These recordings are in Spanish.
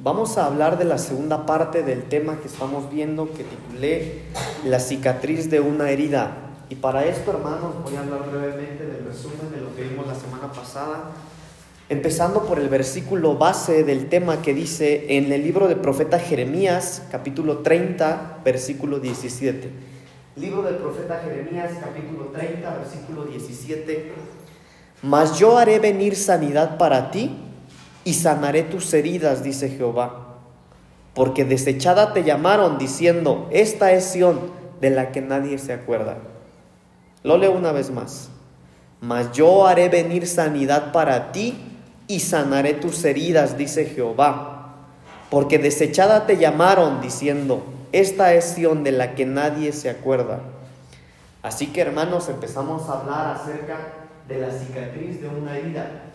Vamos a hablar de la segunda parte del tema que estamos viendo que titulé La cicatriz de una herida. Y para esto, hermanos, voy a hablar brevemente del resumen de lo que vimos la semana pasada, empezando por el versículo base del tema que dice en el libro del profeta Jeremías, capítulo 30, versículo 17. Libro del profeta Jeremías, capítulo 30, versículo 17. Mas yo haré venir sanidad para ti y sanaré tus heridas, dice Jehová. Porque desechada te llamaron diciendo, esta es Sión de la que nadie se acuerda. Lo leo una vez más. Mas yo haré venir sanidad para ti y sanaré tus heridas, dice Jehová. Porque desechada te llamaron diciendo, esta es Sión de la que nadie se acuerda. Así que hermanos, empezamos a hablar acerca de la cicatriz de una herida.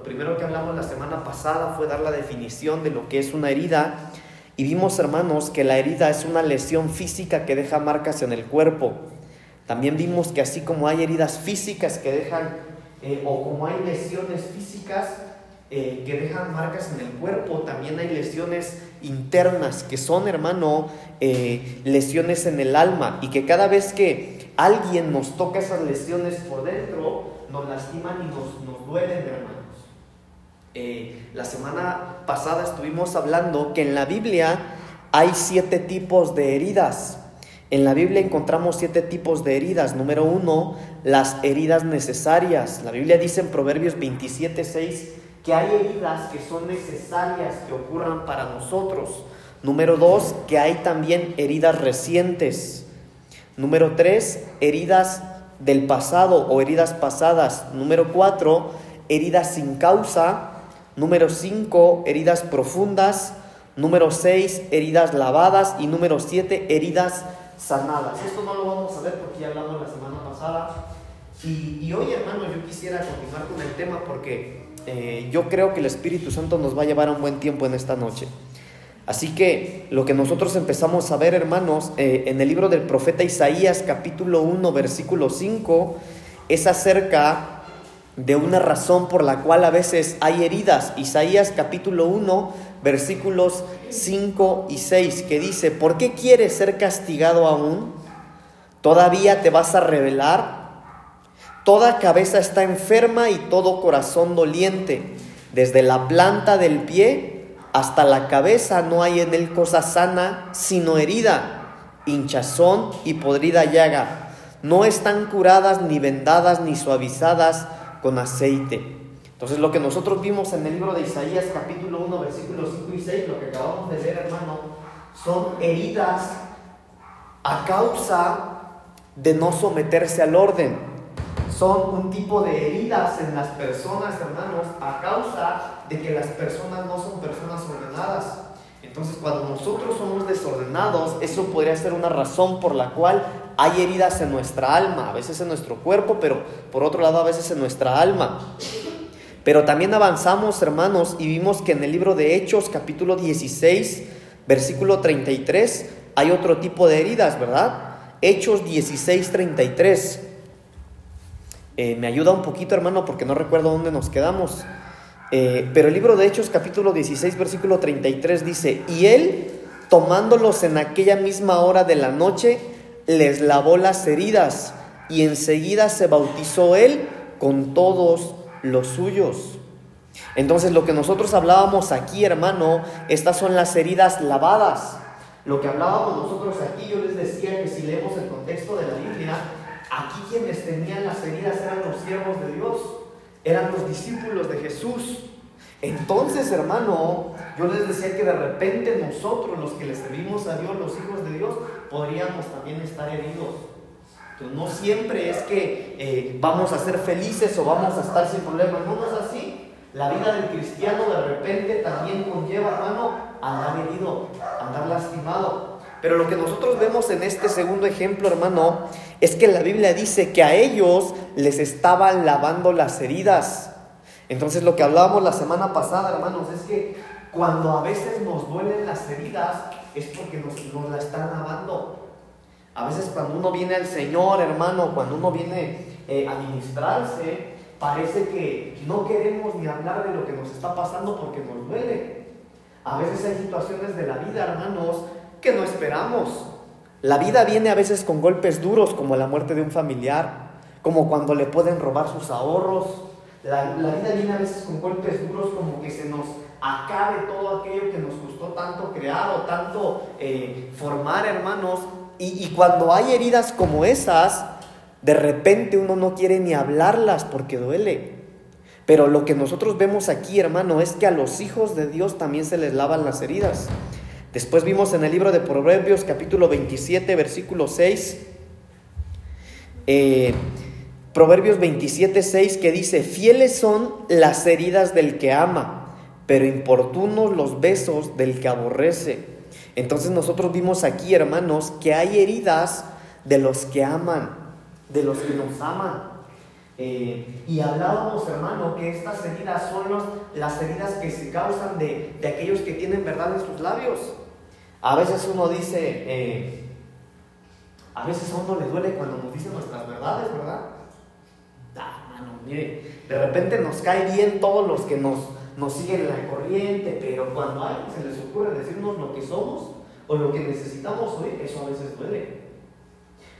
Lo primero que hablamos la semana pasada fue dar la definición de lo que es una herida y vimos, hermanos, que la herida es una lesión física que deja marcas en el cuerpo. También vimos que así como hay heridas físicas que dejan, eh, o como hay lesiones físicas eh, que dejan marcas en el cuerpo, también hay lesiones internas que son, hermano, eh, lesiones en el alma y que cada vez que alguien nos toca esas lesiones por dentro, nos lastiman y nos, nos duelen, hermano. Eh, la semana pasada estuvimos hablando que en la Biblia hay siete tipos de heridas. En la Biblia encontramos siete tipos de heridas. Número uno, las heridas necesarias. La Biblia dice en Proverbios 27, 6 que hay heridas que son necesarias que ocurran para nosotros. Número dos, que hay también heridas recientes. Número tres, heridas del pasado o heridas pasadas. Número cuatro, heridas sin causa. Número 5, heridas profundas. Número 6, heridas lavadas. Y número 7, heridas sanadas. Esto no lo vamos a ver porque ya hablamos la semana pasada. Y, hoy, hermano, yo quisiera continuar con el tema porque eh, yo creo que el Espíritu Santo nos va a llevar a un buen tiempo en esta noche. Así que lo que nosotros empezamos a ver, hermanos, eh, en el libro del profeta Isaías, capítulo 1, versículo 5, es acerca de una razón por la cual a veces hay heridas. Isaías capítulo 1, versículos 5 y 6, que dice, ¿por qué quieres ser castigado aún? ¿Todavía te vas a rebelar? Toda cabeza está enferma y todo corazón doliente. Desde la planta del pie hasta la cabeza no hay en él cosa sana, sino herida, hinchazón y podrida llaga. No están curadas ni vendadas ni suavizadas, con aceite. Entonces lo que nosotros vimos en el libro de Isaías capítulo 1 versículos 5 y 6, lo que acabamos de ver hermano, son heridas a causa de no someterse al orden. Son un tipo de heridas en las personas, hermanos, a causa de que las personas no son personas ordenadas. Entonces, cuando nosotros somos desordenados, eso podría ser una razón por la cual hay heridas en nuestra alma, a veces en nuestro cuerpo, pero por otro lado a veces en nuestra alma. Pero también avanzamos, hermanos, y vimos que en el libro de Hechos, capítulo 16, versículo 33, hay otro tipo de heridas, ¿verdad? Hechos 16, 33. Eh, me ayuda un poquito, hermano, porque no recuerdo dónde nos quedamos. Eh, pero el libro de Hechos, capítulo 16, versículo 33 dice, y él, tomándolos en aquella misma hora de la noche, les lavó las heridas y enseguida se bautizó él con todos los suyos. Entonces lo que nosotros hablábamos aquí, hermano, estas son las heridas lavadas. Lo que hablábamos nosotros aquí, yo les decía que si leemos el contexto de la Biblia, aquí quienes tenían las heridas eran los siervos de Dios, eran los discípulos de Jesús. Entonces, hermano, yo les decía que de repente nosotros, los que le servimos a Dios, los hijos de Dios, podríamos también estar heridos. Entonces, no siempre es que eh, vamos a ser felices o vamos a estar sin problemas, no, es así. La vida del cristiano de repente también conlleva, hermano, andar herido, andar lastimado. Pero lo que nosotros vemos en este segundo ejemplo, hermano, es que la Biblia dice que a ellos les estaban lavando las heridas. Entonces lo que hablábamos la semana pasada, hermanos, es que cuando a veces nos duelen las heridas es porque nos, nos la están lavando. A veces cuando uno viene al Señor, hermano, cuando uno viene eh, a ministrarse, parece que no queremos ni hablar de lo que nos está pasando porque nos duele. A veces hay situaciones de la vida, hermanos, que no esperamos. La vida viene a veces con golpes duros, como la muerte de un familiar, como cuando le pueden robar sus ahorros. La, vida viene a veces con golpes duros, como que se nos acabe todo aquello que nos costó tanto crear o tanto eh, formar, hermanos. Y, cuando hay heridas como esas, de repente uno no quiere ni hablarlas porque duele. Pero lo que nosotros vemos aquí, hermano, es que a los hijos de Dios también se les lavan las heridas. Después vimos en el libro de Proverbios capítulo 27, versículo 6, eh, Proverbios 27, 6, que dice, fieles son las heridas del que ama, pero importunos los besos del que aborrece. Entonces nosotros vimos aquí, hermanos, que hay heridas de los que aman, de los que nos aman. Eh, y hablábamos, hermano, que estas heridas son las heridas que se causan de, aquellos que tienen verdad en sus labios. A veces uno dice, eh, a veces a uno le duele cuando nos dicen nuestras verdades, ¿verdad? Ah, hermano, mire, de repente nos cae bien todos los que nos, nos siguen la corriente, pero cuando a alguien se les ocurre decirnos lo que somos o lo que necesitamos oír, eso a veces duele.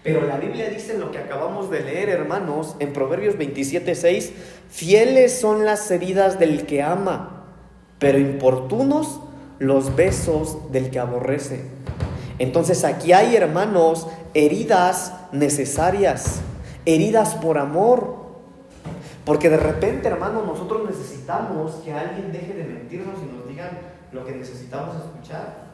Pero la Biblia dice lo que acabamos de leer, hermanos, en Proverbios 27:6, fieles son las heridas del que ama, pero importunos los besos del que aborrece. Entonces aquí hay, hermanos, heridas necesarias, heridas por amor. Porque de repente, hermanos, nosotros necesitamos que alguien deje de mentirnos y nos digan lo que necesitamos escuchar.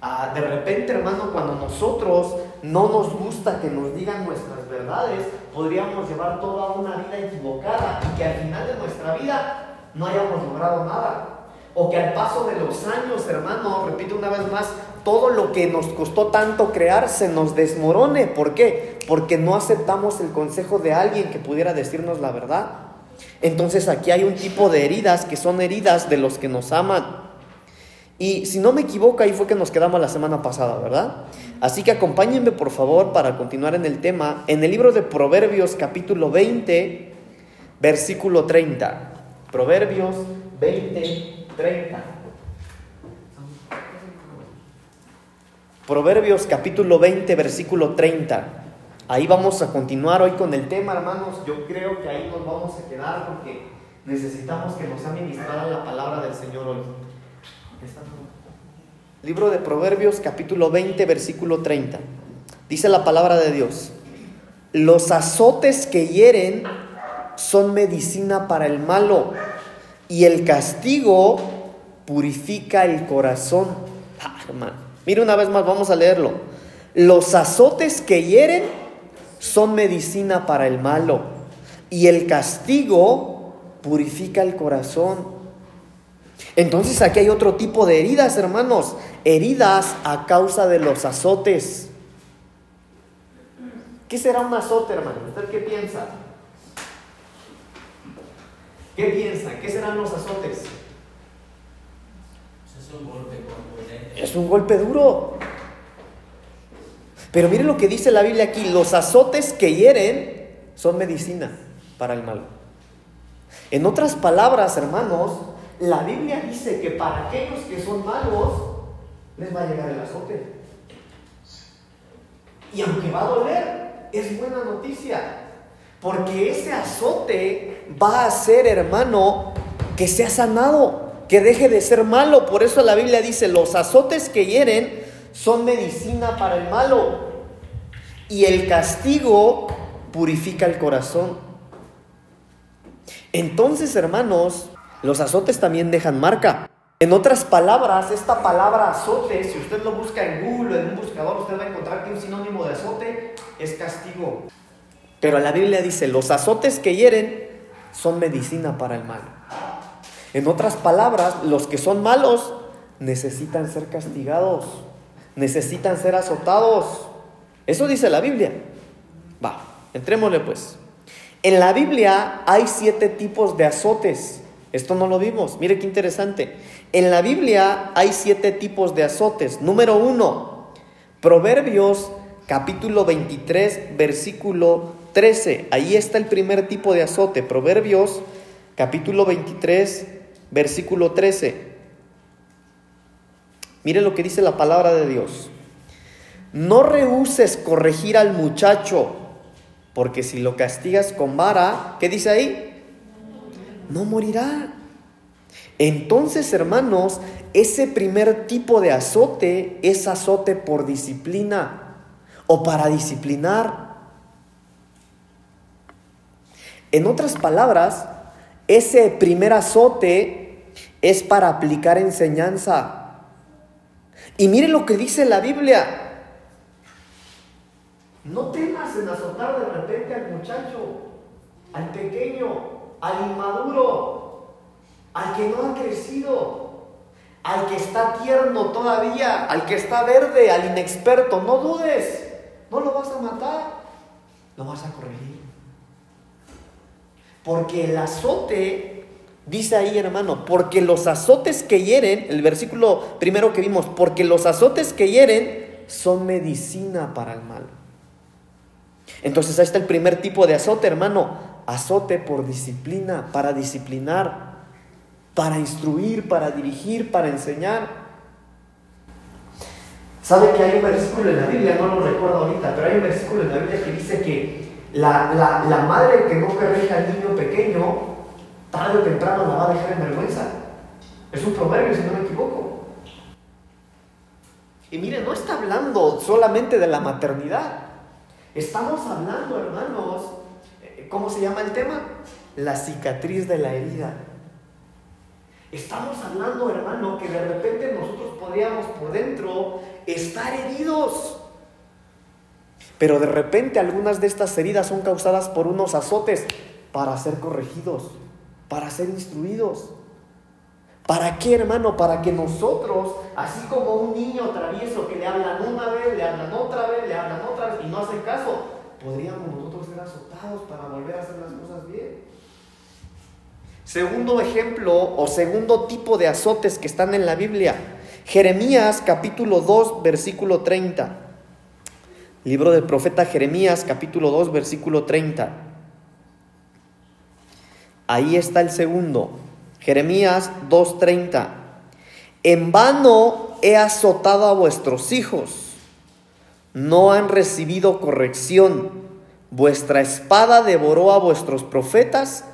Ah, de repente, hermano, cuando nosotros no nos gusta que nos digan nuestras verdades, podríamos llevar toda una vida equivocada y que al final de nuestra vida no hayamos logrado nada. O que al paso de los años, hermano, repito una vez más, todo lo que nos costó tanto crear se nos desmorone. ¿Por qué? Porque no aceptamos el consejo de alguien que pudiera decirnos la verdad. Entonces aquí hay un tipo de heridas que son heridas de los que nos aman. Y si no me equivoco, ahí fue que nos quedamos la semana pasada, ¿verdad? Así que acompáñenme por favor para continuar en el tema. En el libro de Proverbios capítulo 20, versículo 30. Proverbios 20, 30. Proverbios capítulo 20, versículo 30. Ahí vamos a continuar hoy con el tema, hermanos. Yo creo que ahí nos vamos a quedar porque necesitamos que nos sea ministrada la palabra del Señor hoy. Libro de Proverbios capítulo 20 versículo 30. Dice la palabra de Dios. Los azotes que hieren son medicina para el malo y el castigo purifica el corazón. Ah, Mire una vez más, vamos a leerlo. Los azotes que hieren son medicina para el malo y el castigo purifica el corazón. Entonces aquí hay otro tipo de heridas, hermanos. Heridas a causa de los azotes. ¿Qué será un azote, hermano? ¿Usted qué piensa? ¿Qué piensa? ¿Qué serán los azotes? Es un golpe duro. Pero mire lo que dice la Biblia aquí. Los azotes que hieren son medicina para el mal. En otras palabras, hermanos, la Biblia dice que para aquellos que son malos, les va a llegar el azote. Y aunque va a doler, es buena noticia. Porque ese azote va a hacer, hermano, que sea sanado, que deje de ser malo. Por eso la Biblia dice, los azotes que hieren son medicina para el malo. Y el castigo purifica el corazón. Entonces, hermanos, los azotes también dejan marca. En otras palabras, esta palabra azote, si usted lo busca en Google o en un buscador, usted va a encontrar que un sinónimo de azote es castigo. Pero la Biblia dice, los azotes que hieren son medicina para el mal. En otras palabras, los que son malos necesitan ser castigados, necesitan ser azotados. Eso dice la Biblia. Va, entrémosle pues. En la Biblia hay siete tipos de azotes. Esto no lo vimos. Mire qué interesante. En la Biblia hay siete tipos de azotes. Número uno, Proverbios capítulo 23, versículo 13. Ahí está el primer tipo de azote. Proverbios capítulo 23, versículo 13. Mire lo que dice la palabra de Dios. No rehuses corregir al muchacho, porque si lo castigas con vara, ¿qué dice ahí? No morirá. Entonces, hermanos, ese primer tipo de azote es azote por disciplina o para disciplinar. En otras palabras, ese primer azote es para aplicar enseñanza. Y mire lo que dice la Biblia. No temas en azotar de repente al muchacho, al pequeño, al inmaduro, al que no ha crecido, al que está tierno todavía, al que está verde, al inexperto. No dudes, no lo vas a matar, lo vas a corregir. Porque el azote Dice ahí, hermano, porque los azotes que hieren, el versículo primero que vimos, porque los azotes que hieren son medicina para el mal. Entonces ahí está el primer tipo de azote, hermano. Azote por disciplina, para disciplinar, para instruir, para dirigir, para enseñar. ¿Sabe que hay un versículo en la Biblia? No lo recuerdo ahorita, pero hay un versículo en la Biblia que dice que la, la madre que no corrige al niño pequeño tarde o temprano la va a dejar en vergüenza. Es un proverbio, si no me equivoco. Y mire, no está hablando solamente de la maternidad. Estamos hablando, hermanos, eh, ¿cómo se llama el tema? La cicatriz de la herida. Estamos hablando, hermano, que de repente nosotros podríamos por dentro estar heridos. Pero de repente algunas de estas heridas son causadas por unos azotes para ser corregidos para ser instruidos. ¿Para qué, hermano? Para que nosotros, así como un niño travieso que le hablan una vez, le hablan otra vez, le hablan otra vez y no hacen caso, podríamos nosotros ser azotados para volver a hacer las cosas bien. Segundo ejemplo o segundo tipo de azotes que están en la Biblia, Jeremías capítulo 2, versículo 30. Libro del profeta Jeremías capítulo 2, versículo 30. Ahí está el segundo. Jeremías 2.30. En vano he azotado a vuestros hijos. No han recibido corrección. Vuestra espada devoró a vuestros profetas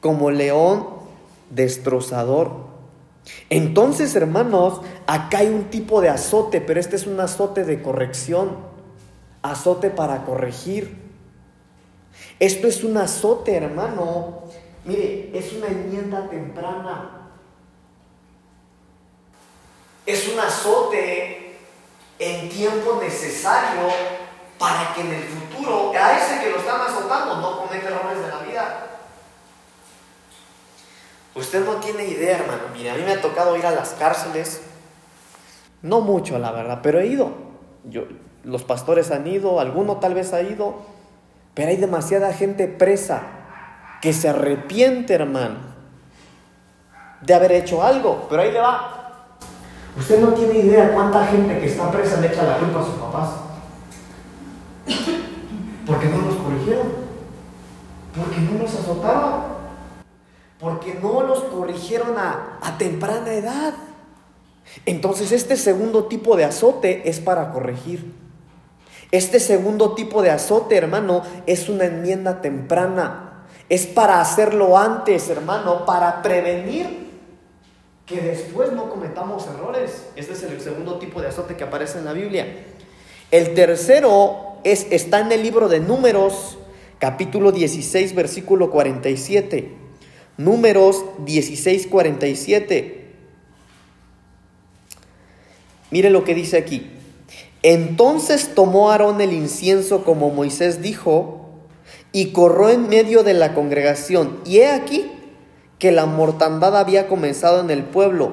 como león destrozador. Entonces, hermanos, acá hay un tipo de azote, pero este es un azote de corrección, azote para corregir. Esto es un azote, hermano, Mire, es una enmienda temprana. Es un azote en tiempo necesario para que en el futuro a ese que lo están azotando no cometa errores de la vida. Usted no tiene idea, hermano. Mire, a mí me ha tocado ir a las cárceles. No mucho, la verdad, pero he ido. Yo, los pastores han ido, alguno tal vez ha ido, pero hay demasiada gente presa que se arrepiente, hermano, de haber hecho algo. Pero ahí le va. Usted no tiene idea cuánta gente que está presa le echa la culpa a sus papás. Porque no los corrigieron. Porque no los azotaron. Porque no los corrigieron a, a temprana edad. Entonces este segundo tipo de azote es para corregir. Este segundo tipo de azote, hermano, es una enmienda temprana es para hacerlo antes, hermano, para prevenir que después no cometamos errores. Este es el segundo tipo de azote que aparece en la Biblia. El tercero es, está en el libro de Números, capítulo 16, versículo 47. Números 16, 47. Mire lo que dice aquí. Entonces tomó Aarón el incienso como Moisés dijo, y corrió en medio de la congregación. Y he aquí que la mortandad había comenzado en el pueblo,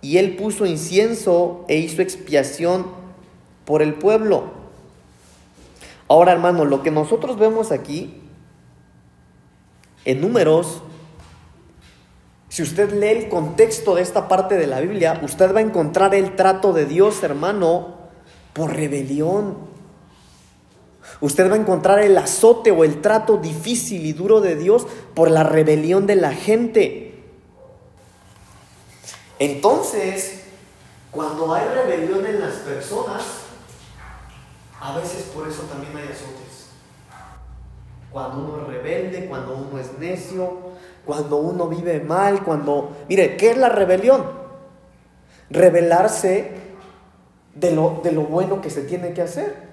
y él puso incienso e hizo expiación por el pueblo. Ahora, hermano, lo que nosotros vemos aquí, en números, si usted lee el contexto de esta parte de la Biblia, usted va a encontrar el trato de Dios, hermano, por rebelión. Usted va a encontrar el azote o el trato difícil y duro de Dios por la rebelión de la gente. Entonces, Cuando hay rebelión en las personas, a veces por eso también hay azotes. Cuando uno es rebelde, cuando uno es necio, cuando uno vive mal, cuando... Mire, ¿qué es la rebelión? Rebelarse de lo, de lo bueno que se tiene que hacer.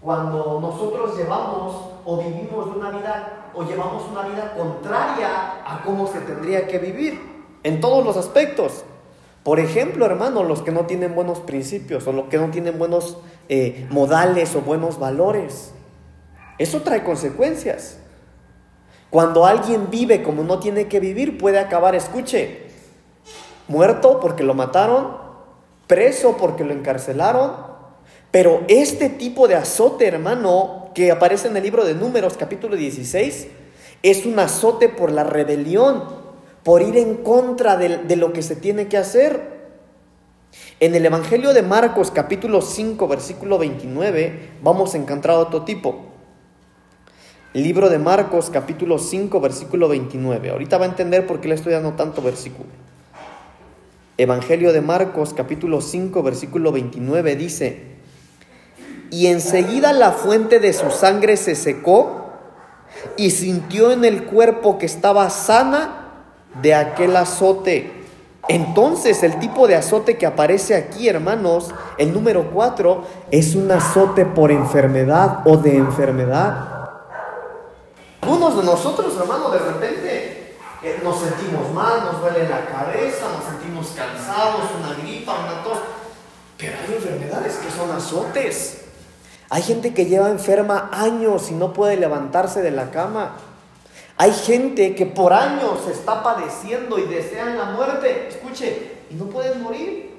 Cuando nosotros llevamos o vivimos una vida o llevamos una vida contraria a cómo se tendría que vivir en todos los aspectos. Por ejemplo, hermano, los que no tienen buenos principios o los que no tienen buenos eh, modales o buenos valores. Eso trae consecuencias. Cuando alguien vive como no tiene que vivir, puede acabar, escuche, muerto porque lo mataron, preso porque lo encarcelaron. Pero este tipo de azote, hermano, que aparece en el libro de Números capítulo 16, es un azote por la rebelión, por ir en contra de, lo que se tiene que hacer. En el Evangelio de Marcos capítulo 5 versículo 29 vamos a encontrar otro tipo. Libro de Marcos capítulo 5 versículo 29. Ahorita va a entender por qué le estoy dando tanto versículo. Evangelio de Marcos capítulo 5 versículo 29 dice, y enseguida la fuente de su sangre se secó y sintió en el cuerpo que estaba sana de aquel azote. Entonces el tipo de azote que aparece aquí, hermanos, el número 4, es un azote por enfermedad o de enfermedad. Algunos de nosotros, hermanos, de repente nos sentimos mal, nos duele la cabeza, nos sentimos cansados, una gripa, una tos. Pero hay enfermedades que son azotes. Hay gente que lleva enferma años y no puede levantarse de la cama. Hay gente que por años está padeciendo y desean la muerte. Escuche, y no pueden morir.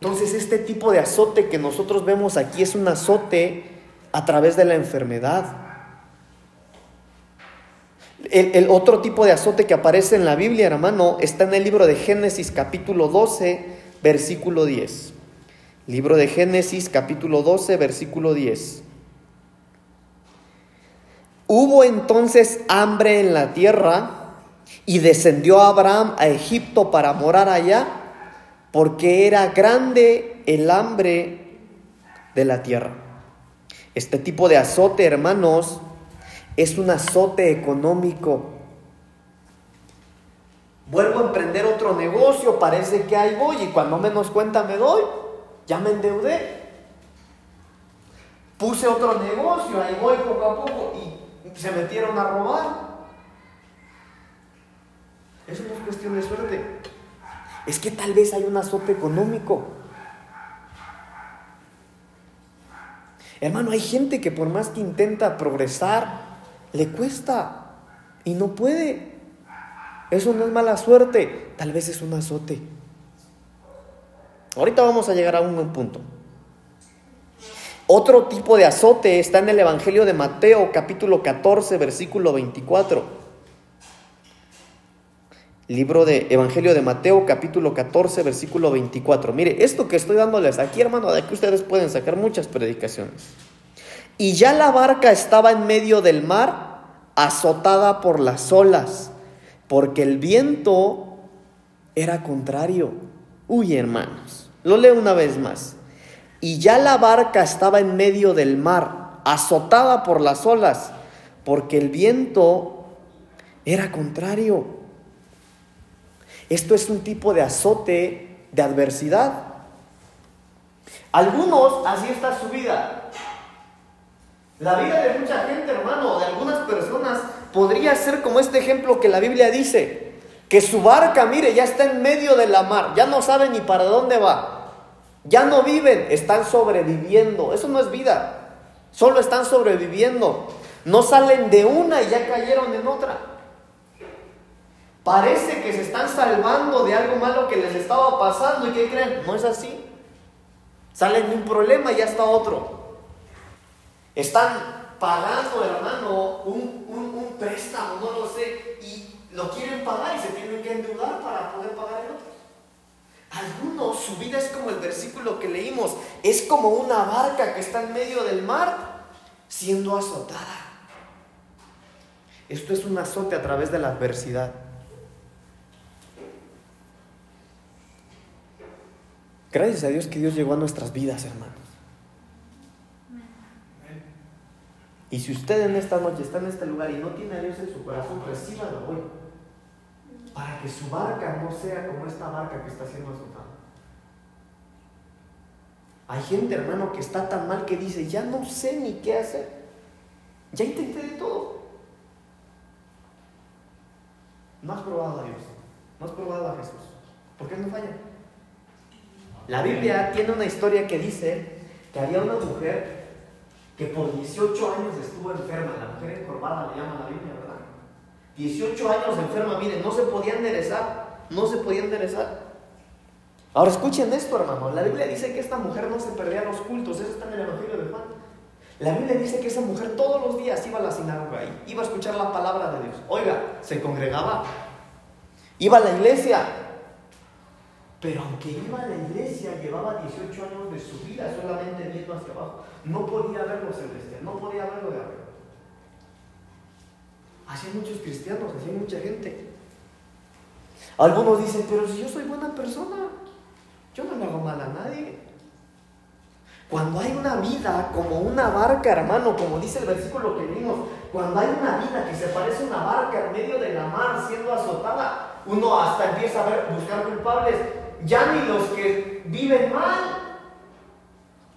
Entonces este tipo de azote que nosotros vemos aquí es un azote a través de la enfermedad. El, otro tipo de azote que aparece en la Biblia, hermano, está en el libro de Génesis capítulo 12, versículo 10. Libro de Génesis capítulo 12, versículo 10. Hubo entonces hambre en la tierra y descendió Abraham a Egipto para morar allá, porque era grande el hambre de la tierra. Este tipo de azote, hermanos, es un azote económico. Vuelvo a emprender otro negocio, parece que ahí voy y cuando menos cuenta me doy, ya me endeudé. Puse otro negocio, ahí voy poco a poco y se metieron a robar. Eso no es cuestión de suerte. Es que tal vez hay un azote económico. Hermano, hay gente que por más que intenta progresar, le cuesta y no puede. Eso no es mala suerte, tal vez es un azote. Ahorita vamos a llegar a un punto. Otro tipo de azote está en el Evangelio de Mateo capítulo 14 versículo 24. Libro de Evangelio de Mateo capítulo 14 versículo 24. Mire, esto que estoy dándoles aquí, hermano, de aquí ustedes pueden sacar muchas predicaciones. Y ya la barca estaba en medio del mar, azotada por las olas, porque el viento era contrario. Uy, hermanos, lo leo una vez más. Y ya la barca estaba en medio del mar, azotada por las olas, porque el viento era contrario. Esto es un tipo de azote de adversidad. Algunos, así está su vida. La vida de mucha gente, hermano, de algunas personas, podría ser como este ejemplo que la Biblia dice, que su barca, mire, ya está en medio de la mar, ya no sabe ni para dónde va, ya no viven, están sobreviviendo. Eso no es vida, solo están sobreviviendo. No salen de una y ya cayeron en otra. Parece que se están salvando de algo malo que les estaba pasando y ¿qué creen? No es así. Salen de un problema y ya está otro. Están pagando, hermano, un, un, préstamo, no lo sé, lo quieren pagar y se tienen que endeudar para poder pagar el otro. Algunos, su vida es como el versículo que leímos, es como una barca que está en medio del mar siendo azotada. Esto es un azote a través de la adversidad. Gracias a Dios que Dios llegó a nuestras vidas, hermanos. Y si usted en esta noche está en este lugar y no tiene a Dios en su corazón, recíbalo hoy. Para que su barca no sea como esta barca que está siendo azotada. Hay gente, hermano, que está tan mal que dice, ya no sé ni qué hacer. Ya intenté de todo. No has probado a Dios. No has probado a Jesús. ¿Por qué no falla? La Biblia tiene una historia que dice que había una mujer que por 18 años estuvo enferma. La mujer encorvada le llama la Biblia. 18 años enferma, miren, no se podía enderezar. No se podía enderezar. Ahora escuchen esto, hermano. La Biblia dice que esta mujer no se perdía los cultos. Eso está en el Evangelio de Juan. La Biblia dice que esa mujer todos los días iba a la sinagoga, iba a escuchar la palabra de Dios. Oiga, se congregaba, iba a la iglesia. Pero aunque iba a la iglesia, llevaba 18 años de su vida solamente viendo hacia abajo. No podía ver los celestiales, no podía verlo de arriba. Así hay muchos cristianos, así hay mucha gente. Algunos dicen, pero si yo soy buena persona, yo no le hago mal a nadie. Cuando hay una vida como una barca, hermano, como dice el versículo que vimos, cuando hay una vida que se parece a una barca en medio de la mar siendo azotada, uno hasta empieza a ver, buscar culpables, ya ni los que viven mal.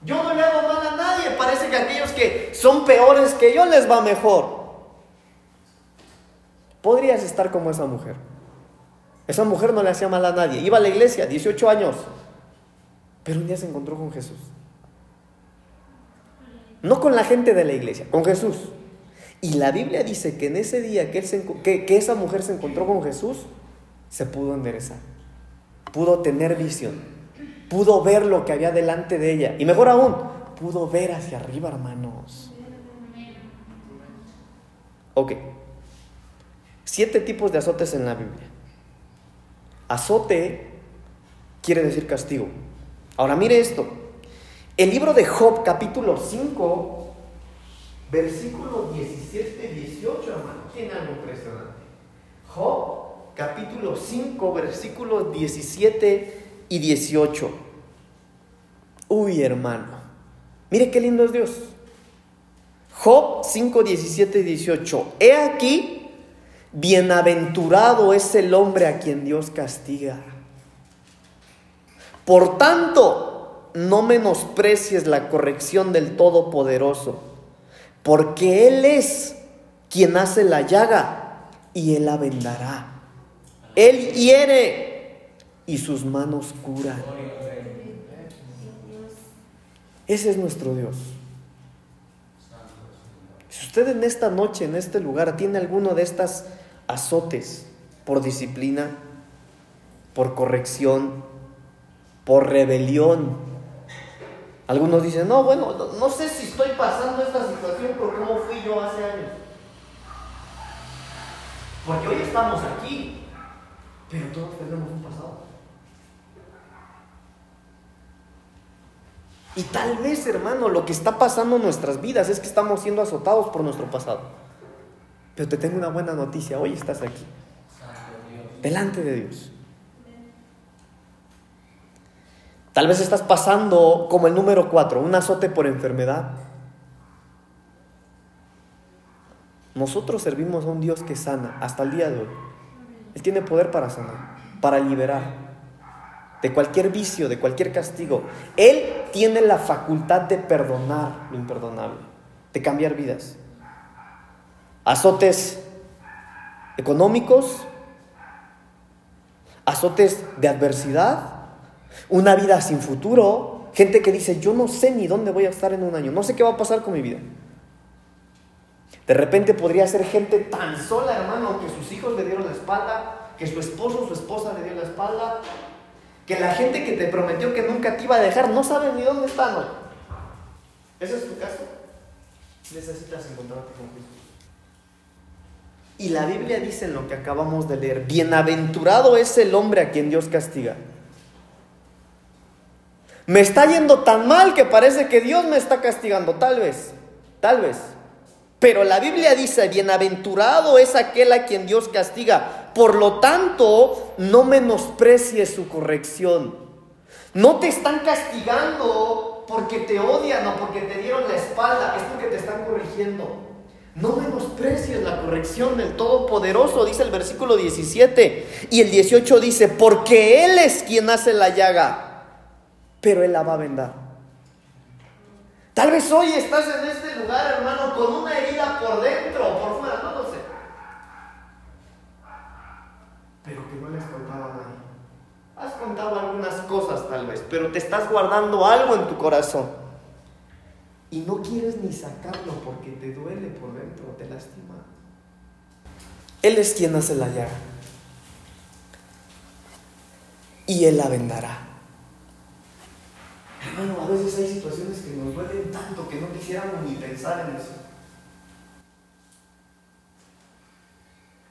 Yo no le hago mal a nadie, parece que aquellos que son peores que yo les va mejor. Podrías estar como esa mujer. Esa mujer no le hacía mal a nadie, iba a la iglesia, 18 años, pero un día se encontró con Jesús. No con la gente de la iglesia, con Jesús. Y la Biblia dice que en ese día que, esa mujer se encontró con Jesús, se pudo enderezar. Pudo tener visión. Pudo ver lo que había delante de ella. Y mejor aún, pudo ver hacia arriba, hermanos. Ok. Siete tipos de azotes en la Biblia. Azote quiere decir castigo. Ahora mire esto. El libro de Job, capítulo 5, versículo 17 y 18, hermano, tiene algo impresionante. Job, capítulo 5, versículos 17 y 18. Uy, hermano, mire qué lindo es Dios. Job 5, 17 y 18. He aquí, bienaventurado es el hombre a quien Dios castiga. Por tanto, no menosprecies la corrección del Todopoderoso, porque Él es quien hace la llaga y Él la vendará. Él hiere y sus manos curan. Ese es nuestro Dios. Si usted en esta noche, en este lugar, tiene alguno de estas azotes por disciplina, por corrección, por rebelión, algunos dicen, no, bueno, no, sé si estoy pasando esta situación por cómo fui yo hace años. Porque hoy estamos aquí, pero todos tenemos un pasado. Y tal vez, hermano, lo que está pasando en nuestras vidas es que estamos siendo azotados por nuestro pasado. Pero te tengo una buena noticia, hoy estás aquí, delante de Dios. Tal vez estás pasando como el número cuatro, un azote por enfermedad. Nosotros servimos a un Dios que sana hasta el día de hoy. Él tiene poder para sanar, para liberar de cualquier vicio, de cualquier castigo. Él tiene la facultad de perdonar lo imperdonable, de cambiar vidas. Azotes económicos, azotes de adversidad, una vida sin futuro, gente que dice, yo no sé ni dónde voy a estar en un año, no sé qué va a pasar con mi vida. De repente podría ser gente tan sola, hermano, que sus hijos le dieron la espalda, que su esposo o su esposa le dio la espalda, que la gente que te prometió que nunca te iba a dejar no sabe ni dónde están. ¿Ese es tu caso? Necesitas encontrarte con. Y la Biblia dice en lo que acabamos de leer, bienaventurado es el hombre a quien Dios castiga. Me está yendo tan mal que parece que Dios me está castigando, tal vez, tal vez. Pero la Biblia dice, bienaventurado es aquel a quien Dios castiga. Por lo tanto, no menosprecie su corrección. No te están castigando porque te odian o porque te dieron la espalda, es porque te están corrigiendo. No menosprecies la corrección del Todopoderoso, dice el versículo 17. Y el 18 dice, porque Él es quien hace la llaga, pero Él la va a vendar. Tal vez hoy estás en este lugar, hermano, con una herida por dentro por fuera, no lo sé. Pero que no les contaba a nadie. Has contado algunas cosas tal vez, pero te estás guardando algo en tu corazón. Y no quieres ni sacarlo porque te duele por dentro, te lastima. Él es quien hace la llaga. Y Él la vendará. Hermano, a veces hay situaciones que nos duelen tanto que no quisiéramos ni pensar en eso.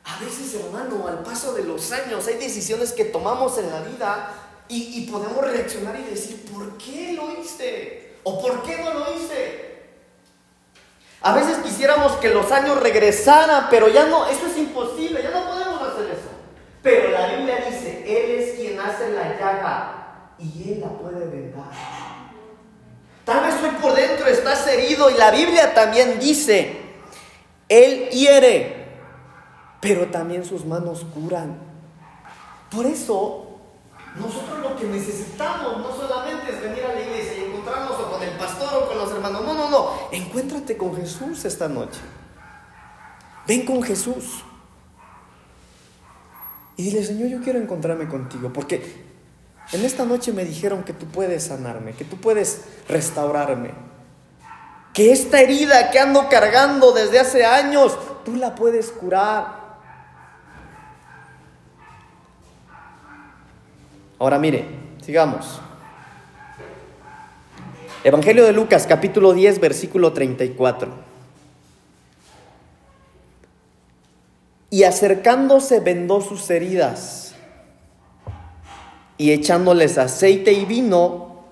A veces, hermano, al paso de los años hay decisiones que tomamos en la vida y, podemos reaccionar y decir, ¿por qué lo hice? ¿O por qué no lo hice? A veces quisiéramos que los años regresaran, pero ya no, eso es imposible, ya no podemos hacer eso. Pero la Biblia dice, Él es quien hace la llaga y Él la puede vendar. Tal vez hoy por dentro estás herido y la Biblia también dice, Él hiere, pero también sus manos curan. Por eso, nosotros lo que necesitamos no solamente es venir a la iglesia o con el pastor o con los hermanos, no, no, no, encuéntrate con Jesús esta noche. Ven con Jesús. Y dile, Señor, yo quiero encontrarme contigo, porque en esta noche me dijeron que tú puedes sanarme, que tú puedes restaurarme. Que esta herida que ando cargando desde hace años, tú la puedes curar. Ahora mire, sigamos. Evangelio de Lucas, capítulo 10, versículo 34. Y acercándose vendó sus heridas y echándoles aceite y vino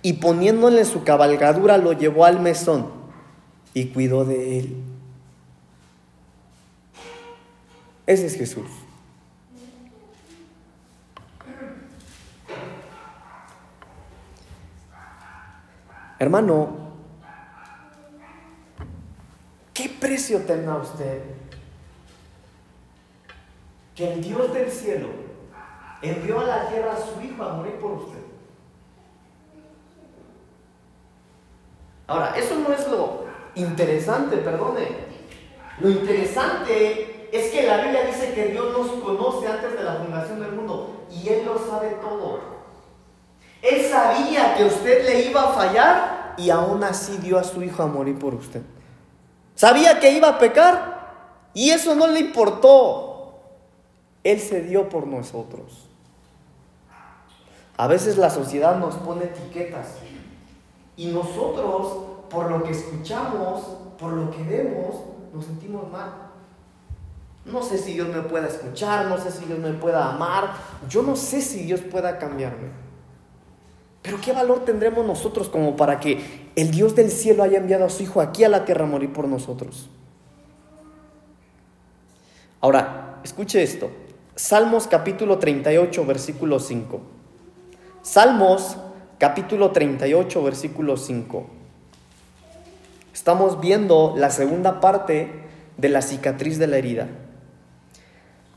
y poniéndole su cabalgadura lo llevó al mesón y cuidó de él. Ese es Jesús. Hermano, ¿qué precio tendrá usted que el Dios del cielo envió a la tierra a su hijo a morir por usted. Ahora, eso no es lo interesante, perdone. Lo interesante es que la Biblia dice que Dios nos conoce antes de la fundación del mundo y Él lo sabe todo. Él sabía que usted le iba a fallar y aún así dio a su hijo a morir por usted. Sabía que iba a pecar y eso no le importó. Él se dio por nosotros. A veces la sociedad nos pone etiquetas y nosotros, por lo que escuchamos, por lo que vemos, nos sentimos mal. No sé si Dios me pueda escuchar, no sé si Dios me pueda amar, yo no sé si Dios pueda cambiarme. Pero ¿qué valor tendremos nosotros como para que el Dios del cielo haya enviado a su Hijo aquí a la tierra a morir por nosotros? Ahora, escuche esto. Salmos capítulo 38, versículo 5. Salmos capítulo 38, versículo 5. Estamos viendo la segunda parte de la cicatriz de la herida.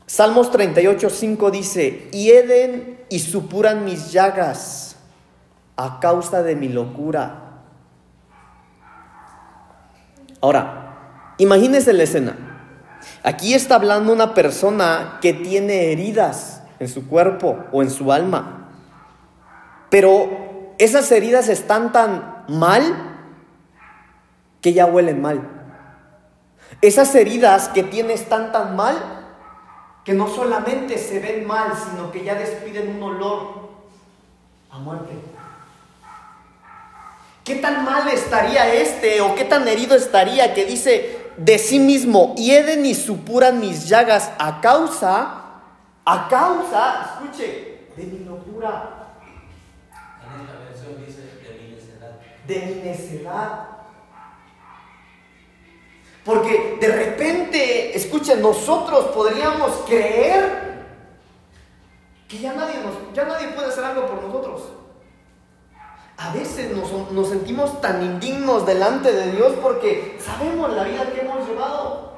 Salmos 38, 5 dice, hieden y supuran mis llagas a causa de mi locura. Ahora, imagínense la escena. Aquí está hablando una persona que tiene heridas en su cuerpo o en su alma. Pero esas heridas están tan mal que ya huelen mal. Esas heridas que tienes están tan mal que no solamente se ven mal, sino que ya despiden un olor a muerte. ¿Qué tan mal estaría este o qué tan herido estaría que dice de sí mismo, hieden y supuran mis llagas a causa, a causa, escuche, de mi locura? de mi necedad. Porque de repente, escuchen, nosotros podríamos creer que ya nadie, nos, ya nadie puede hacer algo por nosotros. A veces nos, sentimos tan indignos delante de Dios porque sabemos la vida que hemos llevado.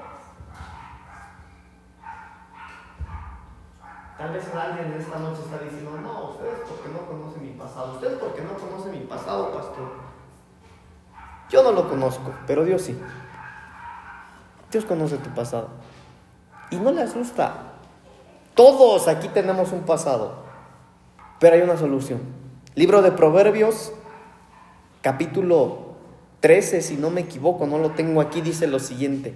Tal vez alguien en esta noche está diciendo, no, ustedes porque no conocen mi pasado, ustedes porque no conocen mi pasado, pastor. Yo no lo conozco, pero Dios sí. Dios conoce tu pasado. Y no le asusta. Todos aquí tenemos un pasado, pero hay una solución. Libro de Proverbios, capítulo 13, si no me equivoco, no lo tengo aquí, dice lo siguiente.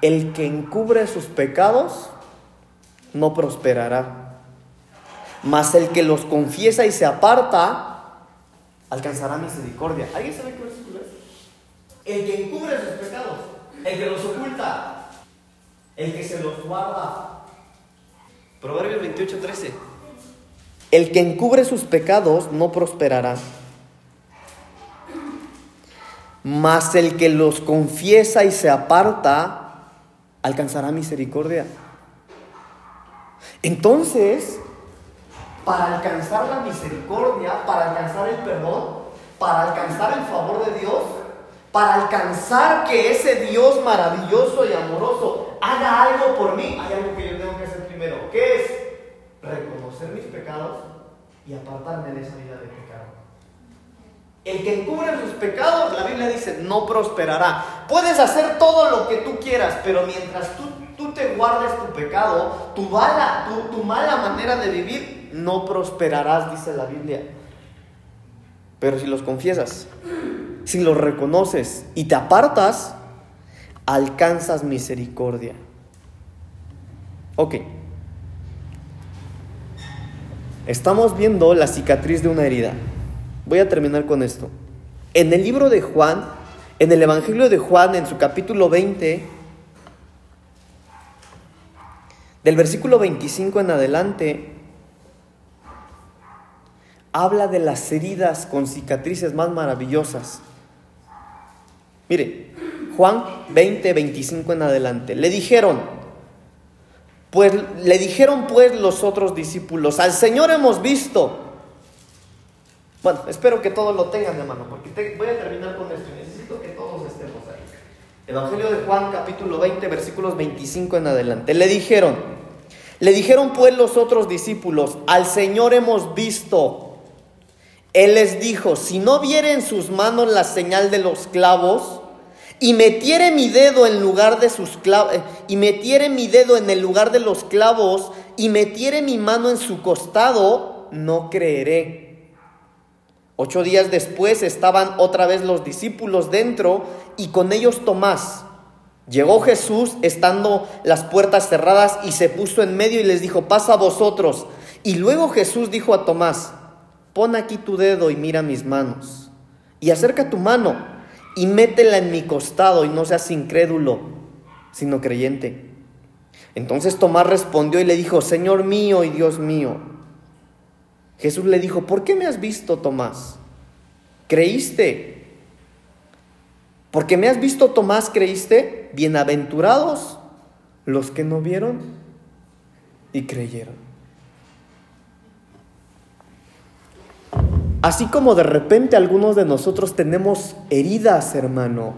El que encubre sus pecados no prosperará, mas el que los confiesa y se aparta alcanzará misericordia. ¿Alguien sabe qué versículo es? El que encubre sus pecados, el que los oculta, el que se los guarda. Proverbios 28, 13. El que encubre sus pecados no prosperará, mas el que los confiesa y se aparta alcanzará misericordia. Entonces, para alcanzar la misericordia, para alcanzar el perdón, para alcanzar el favor de Dios, para alcanzar que ese Dios maravilloso y amoroso haga algo por mí, hay algo que yo tengo que hacer primero. ¿Qué es? Reconocer mis pecados y apartarme de esa vida de pecado. El que encubre sus pecados, la Biblia dice, no prosperará. Puedes hacer todo lo que tú quieras, pero mientras tú, tú te guardes tu pecado, tu mala, tu, tu mala manera de vivir, no prosperarás, dice la Biblia. Pero si los confiesas, si los reconoces y te apartas, alcanzas misericordia. Ok. Estamos viendo la cicatriz de una herida. Voy a terminar con esto. En el libro de Juan, en el Evangelio de Juan, en su capítulo 20, del versículo 25 en adelante, habla de las heridas con cicatrices más maravillosas. Mire, Juan 20, 25 en adelante. Le dijeron, pues le dijeron pues los otros discípulos, al Señor hemos visto. Bueno, espero que todos lo tengan, hermano, porque voy a terminar con esto. Necesito que todos estemos ahí. Evangelio de Juan, capítulo 20, versículos 25 en adelante. Le dijeron, le dijeron pues los otros discípulos, al Señor hemos visto. Él les dijo, si no viere en sus manos la señal de los clavos, y metiere mi dedo en lugar de sus clavos, eh, y metiere mi dedo en el lugar de los clavos, y metiere mi mano en su costado, no creeré. Ocho días después estaban otra vez los discípulos dentro y con ellos Tomás. Llegó Jesús estando las puertas cerradas y se puso en medio y les dijo, pasa a vosotros. Y luego Jesús dijo a Tomás, pon aquí tu dedo y mira mis manos. Y acerca tu mano y métela en mi costado y no seas incrédulo, sino creyente. Entonces Tomás respondió y le dijo, Señor mío y Dios mío. Jesús le dijo, ¿por qué me has visto, Tomás? ¿Creíste? Porque me has visto, Tomás, ¿creíste? Bienaventurados los que no vieron y creyeron. Así como de repente algunos de nosotros tenemos heridas, hermano,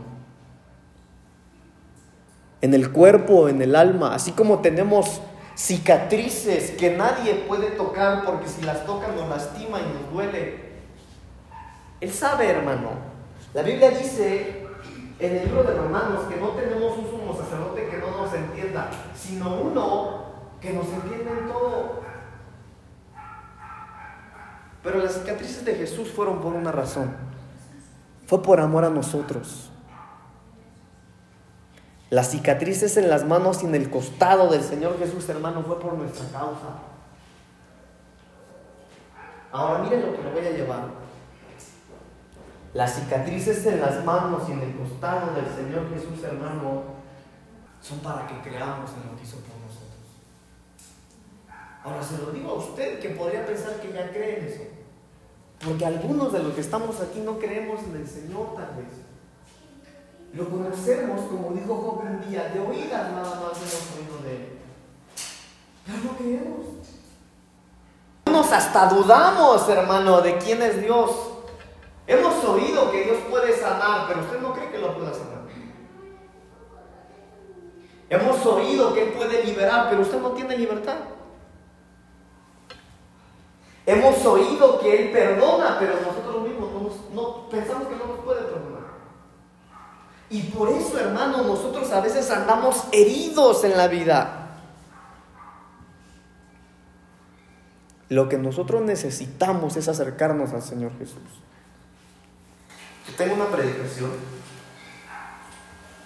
en el cuerpo, en el alma, así como tenemos cicatrices que nadie puede tocar porque si las tocan nos lastima y nos duele. Él sabe, hermano. La Biblia dice en el libro de Romanos que no tenemos un sumo sacerdote que no nos entienda, sino uno que nos entiende en todo. Pero las cicatrices de Jesús fueron por una razón. Fue por amor a nosotros. Las cicatrices en las manos y en el costado del Señor Jesús, hermano, fue por nuestra causa. Ahora miren lo que le voy a llevar. Las cicatrices en las manos y en el costado del Señor Jesús, hermano, son para que creamos en lo que hizo por nosotros. Ahora se lo digo a usted que podría pensar que ya cree en eso. Porque algunos de los que estamos aquí no creemos en el Señor tal vez. Lo conocemos, como dijo Job un día, de oídas nada más hemos oído de él. Pero no creemos. Nos hasta dudamos, hermano, de quién es Dios. Hemos oído que Dios puede sanar, pero usted no cree que lo pueda sanar. Hemos oído que Él puede liberar, pero usted no tiene libertad. Hemos oído que Él perdona, pero nosotros mismos no, pensamos que no nos puede perdonar. Y por eso, hermano, nosotros a veces andamos heridos en la vida. Lo que nosotros necesitamos es acercarnos al Señor Jesús. Yo tengo una predicación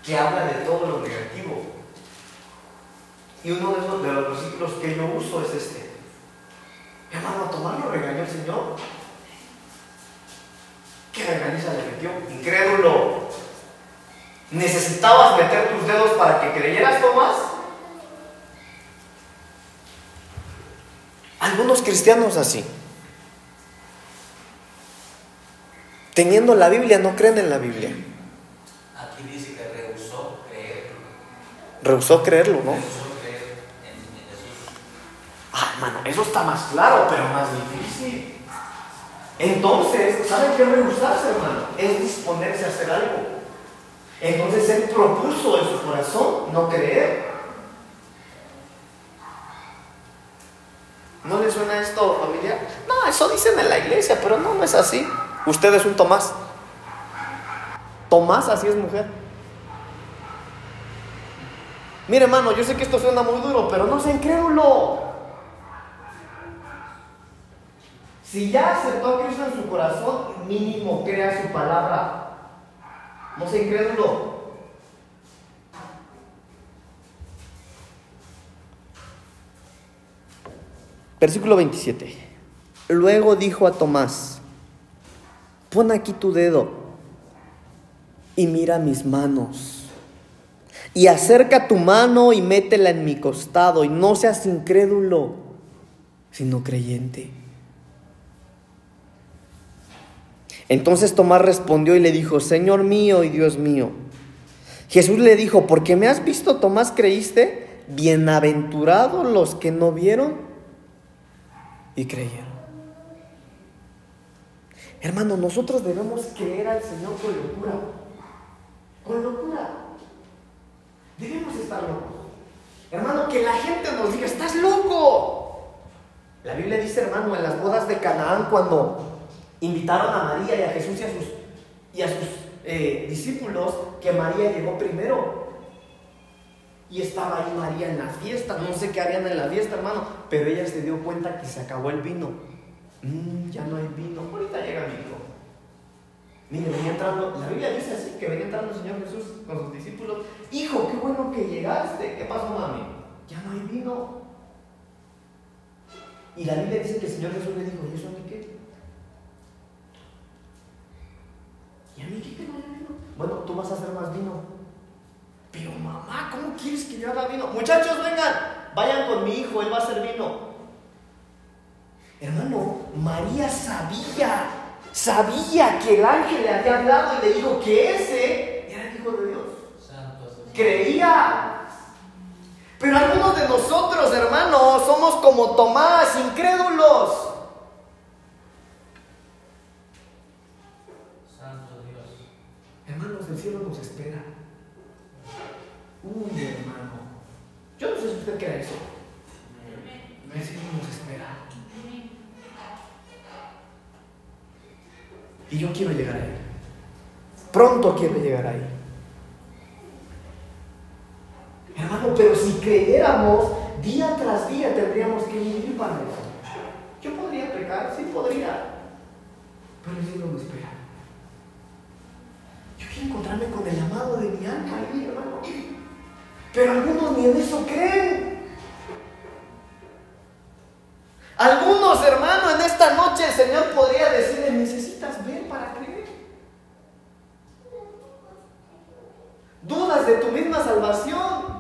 que habla de todo lo negativo. Y uno de, esos, de los versículos que yo uso es este. Hermano, tomarlo regañó el Señor. ¿Qué regañiza le metió? Incrédulo. ¿Necesitabas meter tus dedos para que creyeras, Tomás? Algunos cristianos así. Teniendo la Biblia, no creen en la Biblia. Aquí dice que rehusó creerlo. Rehusó creerlo, ¿no? Ah, hermano, eso está más claro, pero más difícil. Entonces, ¿saben qué rehusarse, hermano? Es disponerse a hacer algo. Entonces él propuso en su corazón no creer. ¿No le suena esto, familia? No, eso dicen en la iglesia, pero no, no es así. Usted es un Tomás. Tomás así es mujer. Mire, hermano, yo sé que esto suena muy duro, pero no se incrédulo. Si ya aceptó a Cristo en su corazón, mínimo crea su palabra. No sea incrédulo. Versículo 27. Luego dijo a Tomás, pon aquí tu dedo y mira mis manos. Y acerca tu mano y métela en mi costado y no seas incrédulo, sino creyente. Entonces Tomás respondió y le dijo, Señor mío y Dios mío. Jesús le dijo, porque me has visto, Tomás, creíste, bienaventurados los que no vieron y creyeron. Hermano, nosotros debemos creer al Señor con locura. Con locura. Debemos estar locos. Hermano, que la gente nos diga, estás loco. La Biblia dice, hermano, en las bodas de Canaán, cuando invitaron a María y a Jesús y a sus, y a sus eh, discípulos que María llegó primero. Y estaba ahí María en la fiesta, no sé qué harían en la fiesta, hermano, pero ella se dio cuenta que se acabó el vino. Mm, ya no hay vino, ahorita llega mi hijo. Mire, venía entrando, la Biblia dice así, que venía entrando el Señor Jesús con sus discípulos. Hijo, qué bueno que llegaste. ¿Qué pasó, mami? Ya no hay vino. Y la Biblia dice que el Señor Jesús le dijo, ¿y eso a mí qué? ¿Y a mí qué que no vino? Bueno, tú vas a hacer más vino. Pero mamá, ¿cómo quieres que yo haga vino? Muchachos, vengan, vayan con mi hijo, él va a hacer vino. Hermano, María sabía, sabía que el ángel le había hablado y le dijo que ese era el Hijo de Dios. Santo Dios. Creía. Pero algunos de nosotros, hermanos, somos como Tomás, incrédulos. Nos espera. Uy, hermano. Yo no sé si usted cree eso. El cielo nos espera. Y yo quiero llegar ahí. Pronto quiero llegar ahí. Hermano, pero si creyéramos, día tras día tendríamos que vivir para eso. Yo podría pecar, sí podría. Pero el cielo me espera. Yo quiero encontrarme con el amado de mi alma ahí, hermano. Pero algunos ni en eso creen. Algunos, hermano, en esta noche el Señor podría decirle, necesitas ver para creer. Dudas de tu misma salvación.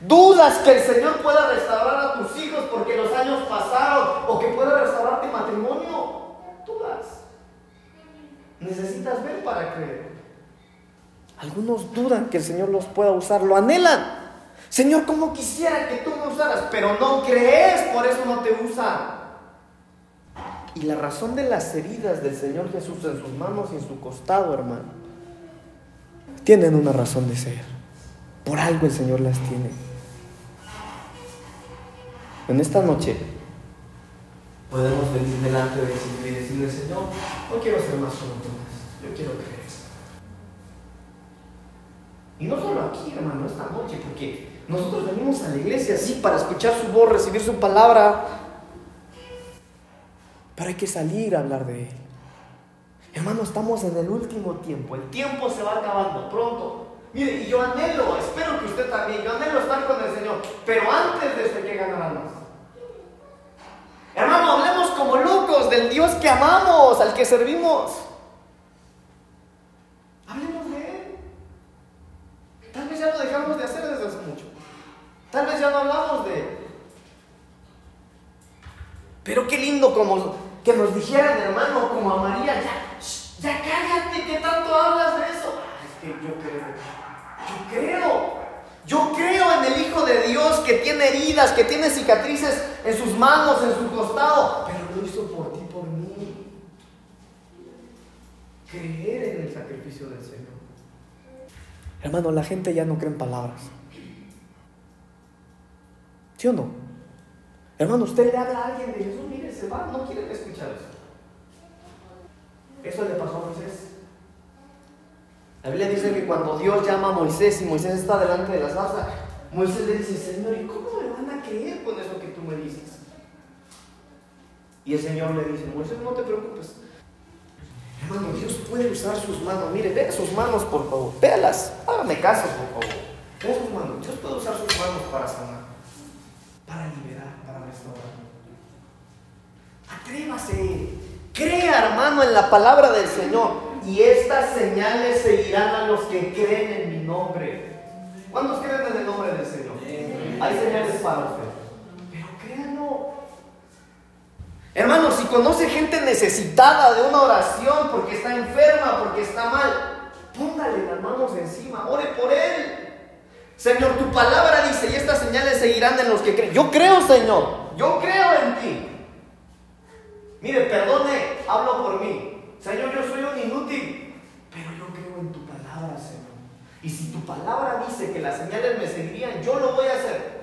Dudas que el Señor pueda restaurar a tus hijos porque los años pasaron o que pueda restaurar tu matrimonio. Dudas. Necesitas ver para creer. Algunos dudan que el Señor los pueda usar, lo anhelan. Señor, ¿cómo quisiera que tú me usaras? Pero no crees, por eso no te usa. Y la razón de las heridas del Señor Jesús en sus manos y en su costado, hermano, tienen una razón de ser. Por algo el Señor las tiene. En esta noche podemos venir delante de Señor y decirle, Señor, no quiero ser más como yo quiero creer. Y no solo aquí, hermano, esta noche, porque nosotros venimos a la iglesia así para escuchar su voz, recibir su palabra, pero hay que salir a hablar de Él. Hermano, estamos en el último tiempo, el tiempo se va acabando pronto. Mire, y yo anhelo, espero que usted también, yo anhelo estar con el Señor, pero antes de hay que ganar más. Hermano, hablemos como locos del Dios que amamos, al que servimos. Hablemos de Él. Tal vez ya lo dejamos de hacer desde hace mucho. Tal vez ya no hablamos de Él. Pero qué lindo como que nos dijeran, hermano, como a María, ya, ya cállate, que tanto hablas de eso. es que yo creo, yo creo. Yo creo en el Hijo de Dios que tiene heridas, que tiene cicatrices en sus manos, en su costado, pero lo hizo por ti, por mí. Creer en el sacrificio del Señor. Hermano, la gente ya no cree en palabras. ¿Sí o no? Hermano, usted le habla a alguien de Jesús, mire, se va, no quiere escuchar eso. Eso le pasó a Moisés. La Biblia dice que cuando Dios llama a Moisés y Moisés está delante de la zarza, Moisés le dice, Señor, ¿y cómo me van a creer con eso que tú me dices? Y el Señor le dice, Moisés, no te preocupes. Hermano, Dios puede usar sus manos. Mire, vea sus manos, por favor. Véalas. Hágame caso, por favor. Vea sus manos. Dios puede usar sus manos para sanar, para liberar, para restaurar. Atrévase. Crea, hermano, en la palabra del Señor y estas señales seguirán a los que creen en mi nombre. ¿Cuántos creen en el nombre del Señor? Hay señales para usted. Pero créanlo. Hermano, si conoce gente necesitada de una oración porque está enferma, porque está mal, póngale las manos encima, ore por él. Señor, tu palabra dice, y estas señales seguirán en los que creen. Yo creo, Señor, yo creo en ti. Mire, perdone, hablo por mí. Señor, yo soy un inútil, pero yo creo en tu palabra, Señor. Y si tu palabra dice que las señales me seguirían, yo lo voy a hacer.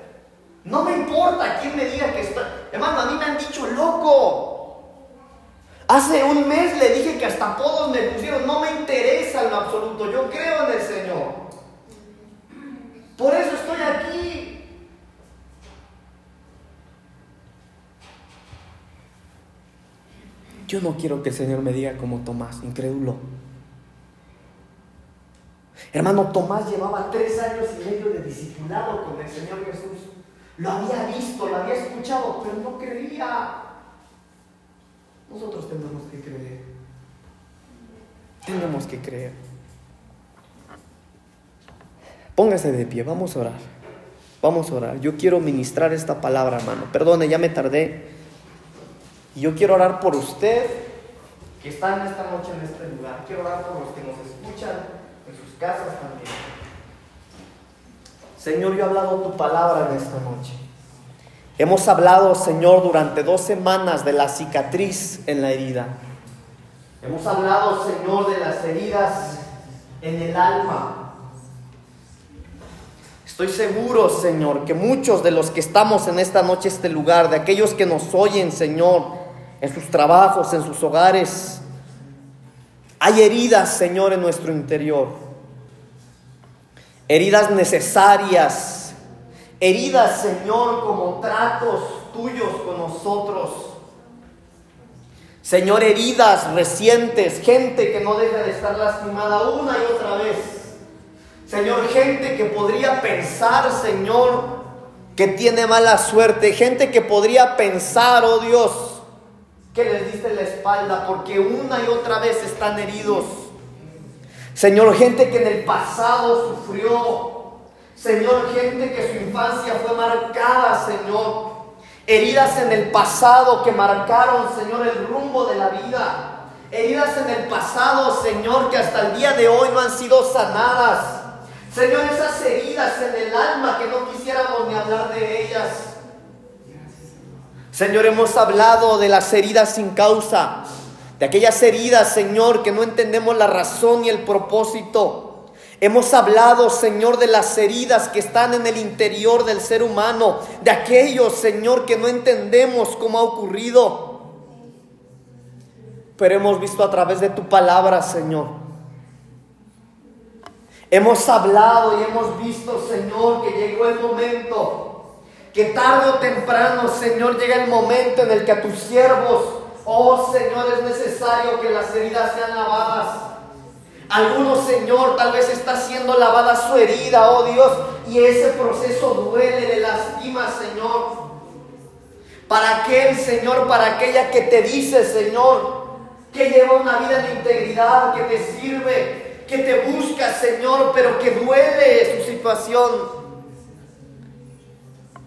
No me importa quién me diga que está. Hermano, a mí me han dicho loco. Hace un mes le dije que hasta todos me pusieron. No me interesa en lo absoluto. Yo creo en el Señor. Por eso estoy aquí. Yo no quiero que el Señor me diga como Tomás, incrédulo. Hermano, Tomás llevaba tres años y medio de discipulado con el Señor Jesús. Lo había visto, lo había escuchado, pero no creía. Nosotros tenemos que creer. Tenemos que creer. Póngase de pie, vamos a orar. Vamos a orar. Yo quiero ministrar esta palabra, hermano. Perdone, ya me tardé. Y yo quiero orar por usted que está en esta noche en este lugar. Quiero orar por los que nos escuchan en sus casas también. Señor, yo he hablado tu palabra en esta noche. Hemos hablado, Señor, durante dos semanas de la cicatriz en la herida. Hemos hablado, Señor, de las heridas en el alma. Estoy seguro, Señor, que muchos de los que estamos en esta noche, este lugar, de aquellos que nos oyen, Señor, en sus trabajos, en sus hogares. Hay heridas, Señor, en nuestro interior. Heridas necesarias. Heridas, Señor, como tratos tuyos con nosotros. Señor, heridas recientes, gente que no deja de estar lastimada una y otra vez. Señor, gente que podría pensar, Señor, que tiene mala suerte. Gente que podría pensar, oh Dios, que les diste la espalda porque una y otra vez están heridos. Señor, gente que en el pasado sufrió. Señor, gente que su infancia fue marcada, Señor. Heridas en el pasado que marcaron, Señor, el rumbo de la vida. Heridas en el pasado, Señor, que hasta el día de hoy no han sido sanadas. Señor, esas heridas en el alma que no quisiéramos ni hablar de ellas. Señor, hemos hablado de las heridas sin causa, de aquellas heridas, Señor, que no entendemos la razón y el propósito. Hemos hablado, Señor, de las heridas que están en el interior del ser humano, de aquellos, Señor, que no entendemos cómo ha ocurrido. Pero hemos visto a través de tu palabra, Señor. Hemos hablado y hemos visto, Señor, que llegó el momento que tarde o temprano, Señor, llega el momento en el que a tus siervos, oh Señor, es necesario que las heridas sean lavadas. Algunos, Señor, tal vez está siendo lavada su herida, oh Dios, y ese proceso duele, le lastima, Señor. Para aquel, Señor, para aquella que te dice, Señor, que lleva una vida de integridad, que te sirve, que te busca, Señor, pero que duele su situación.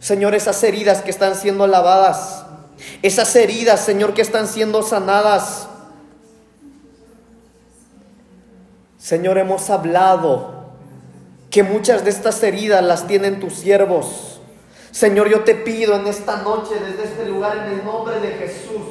Señor, esas heridas que están siendo lavadas, esas heridas, Señor, que están siendo sanadas. Señor, hemos hablado que muchas de estas heridas las tienen tus siervos. Señor, yo te pido en esta noche, desde este lugar, en el nombre de Jesús.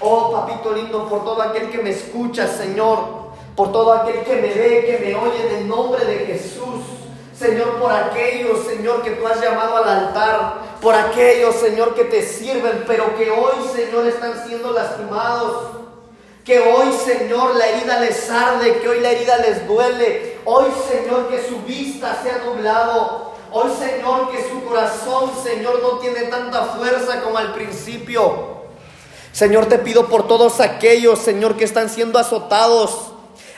Oh, papito lindo, por todo aquel que me escucha, Señor, por todo aquel que me ve, que me oye, en el nombre de Jesús. Señor, por aquellos, Señor, que tú has llamado al altar, por aquellos, Señor, que te sirven, pero que hoy, Señor, están siendo lastimados. Que hoy, Señor, la herida les arde, que hoy la herida les duele. Hoy, Señor, que su vista se ha nublado. Hoy, Señor, que su corazón, Señor, no tiene tanta fuerza como al principio. Señor, te pido por todos aquellos, Señor, que están siendo azotados.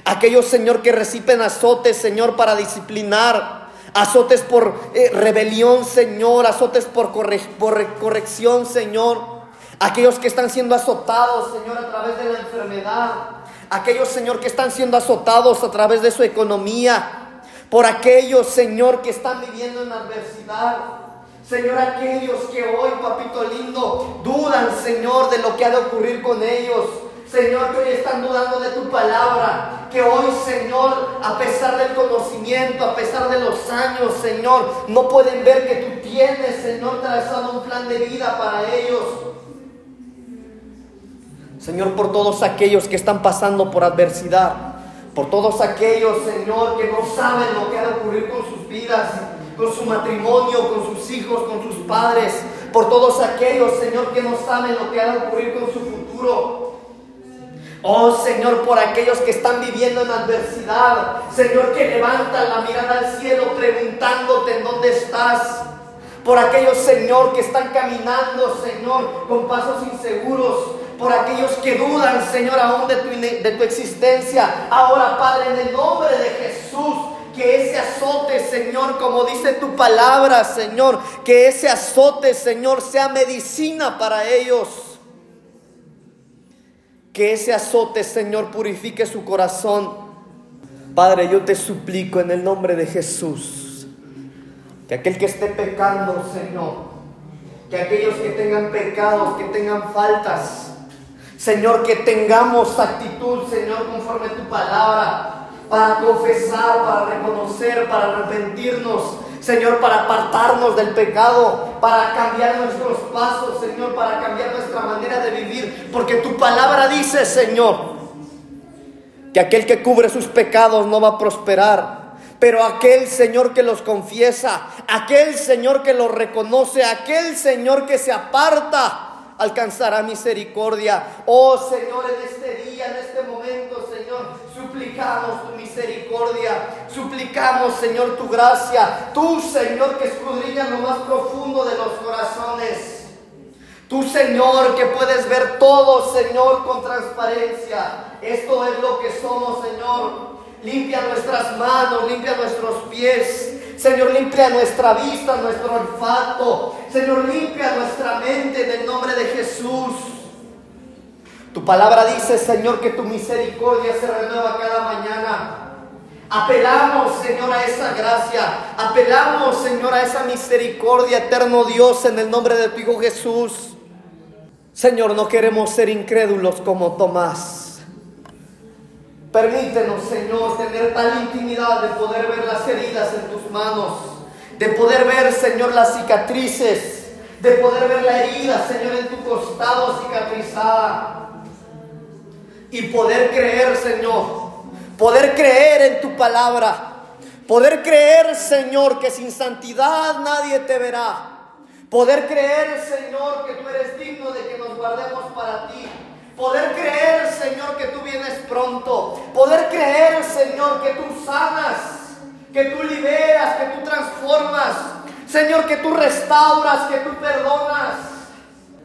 Aquellos, Señor, que reciben azotes, Señor, para disciplinar azotes por eh, rebelión, Señor, azotes por, por corrección, Señor. Aquellos que están siendo azotados, Señor, a través de la enfermedad. Aquellos, Señor, que están siendo azotados a través de su economía. Por aquellos, Señor, que están viviendo en adversidad. Señor, aquellos que hoy, papito lindo, dudan, Señor, de lo que ha de ocurrir con ellos. Señor, que hoy están dudando de tu palabra. Que hoy, Señor, a pesar del conocimiento, a pesar de los años, Señor, no pueden ver que tú tienes, Señor, trazado un plan de vida para ellos. Señor, por todos aquellos que están pasando por adversidad, por todos aquellos, Señor, que no saben lo que ha de ocurrir con sus vidas, con su matrimonio, con sus hijos, con sus padres, por todos aquellos, Señor, que no saben lo que ha de ocurrir con su futuro. Oh Señor, por aquellos que están viviendo en adversidad. Señor, que levantan la mirada al cielo preguntándote en dónde estás. Por aquellos, Señor, que están caminando, Señor, con pasos inseguros. Por aquellos que dudan, Señor, aún de tu, de tu existencia. Ahora, Padre, en el nombre de Jesús, que ese azote, Señor, como dice tu palabra, Señor, que ese azote, Señor, sea medicina para ellos. Que ese azote, Señor, purifique su corazón. Padre, yo te suplico en el nombre de Jesús, que aquel que esté pecando, Señor, que aquellos que tengan pecados, que tengan faltas, Señor, que tengamos actitud, Señor, conforme a tu palabra, para confesar, para reconocer, para arrepentirnos, Señor, para apartarnos del pecado, para cambiar nuestros pasos, Señor, para cambiar nuestra manera de vivir. Porque tu palabra dice, Señor, que aquel que cubre sus pecados no va a prosperar. Pero aquel Señor que los confiesa, aquel Señor que los reconoce, aquel Señor que se aparta, alcanzará misericordia. Oh Señor, en este día, en este momento, Señor, suplicamos tu misericordia, suplicamos, Señor, tu gracia, tú, Señor, que escudriñas lo más profundo de los corazones. Tú, Señor, que puedes ver todo, Señor, con transparencia. Esto es lo que somos, Señor. Limpia nuestras manos, limpia nuestros pies. Señor, limpia nuestra vista, nuestro olfato. Señor, limpia nuestra mente en el nombre de Jesús. Tu palabra dice, Señor, que tu misericordia se renueva cada mañana. Apelamos, Señor, a esa gracia. Apelamos, Señor, a esa misericordia, eterno Dios, en el nombre de tu Hijo Jesús. Señor, no queremos ser incrédulos como Tomás. Permítenos, Señor, tener tal intimidad de poder ver las heridas en tus manos, de poder ver, Señor, las cicatrices de poder ver la herida, Señor, en tu costado cicatrizada. Y poder creer, Señor, poder creer en tu palabra. Poder creer, Señor, que sin santidad nadie te verá. Poder creer, Señor, que tú eres digno de que nos guardemos para ti. Poder creer, Señor, que tú vienes pronto. Poder creer, Señor, que tú sanas, que tú liberas, que tú transformas. Señor, que tú restauras, que tú perdonas.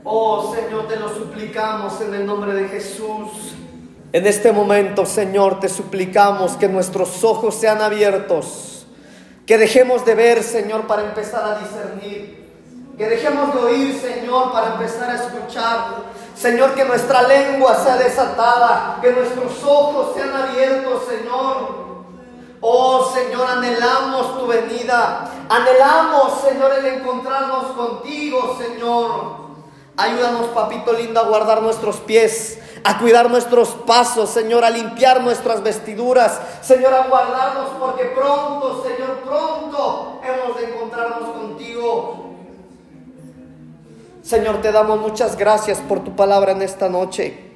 Oh, Señor, te lo suplicamos en el nombre de Jesús. En este momento, Señor, te suplicamos que nuestros ojos sean abiertos, que dejemos de ver, Señor, para empezar a discernir, que dejemos de oír, Señor, para empezar a escuchar. Señor, que nuestra lengua sea desatada, que nuestros ojos sean abiertos, Señor. Oh Señor, anhelamos tu venida, anhelamos, Señor, el encontrarnos contigo, Señor. Ayúdanos, papito lindo, a guardar nuestros pies, a cuidar nuestros pasos, Señor, a limpiar nuestras vestiduras, Señor, a guardarnos porque pronto, Señor, pronto hemos de encontrarnos contigo. Señor, te damos muchas gracias por tu palabra en esta noche.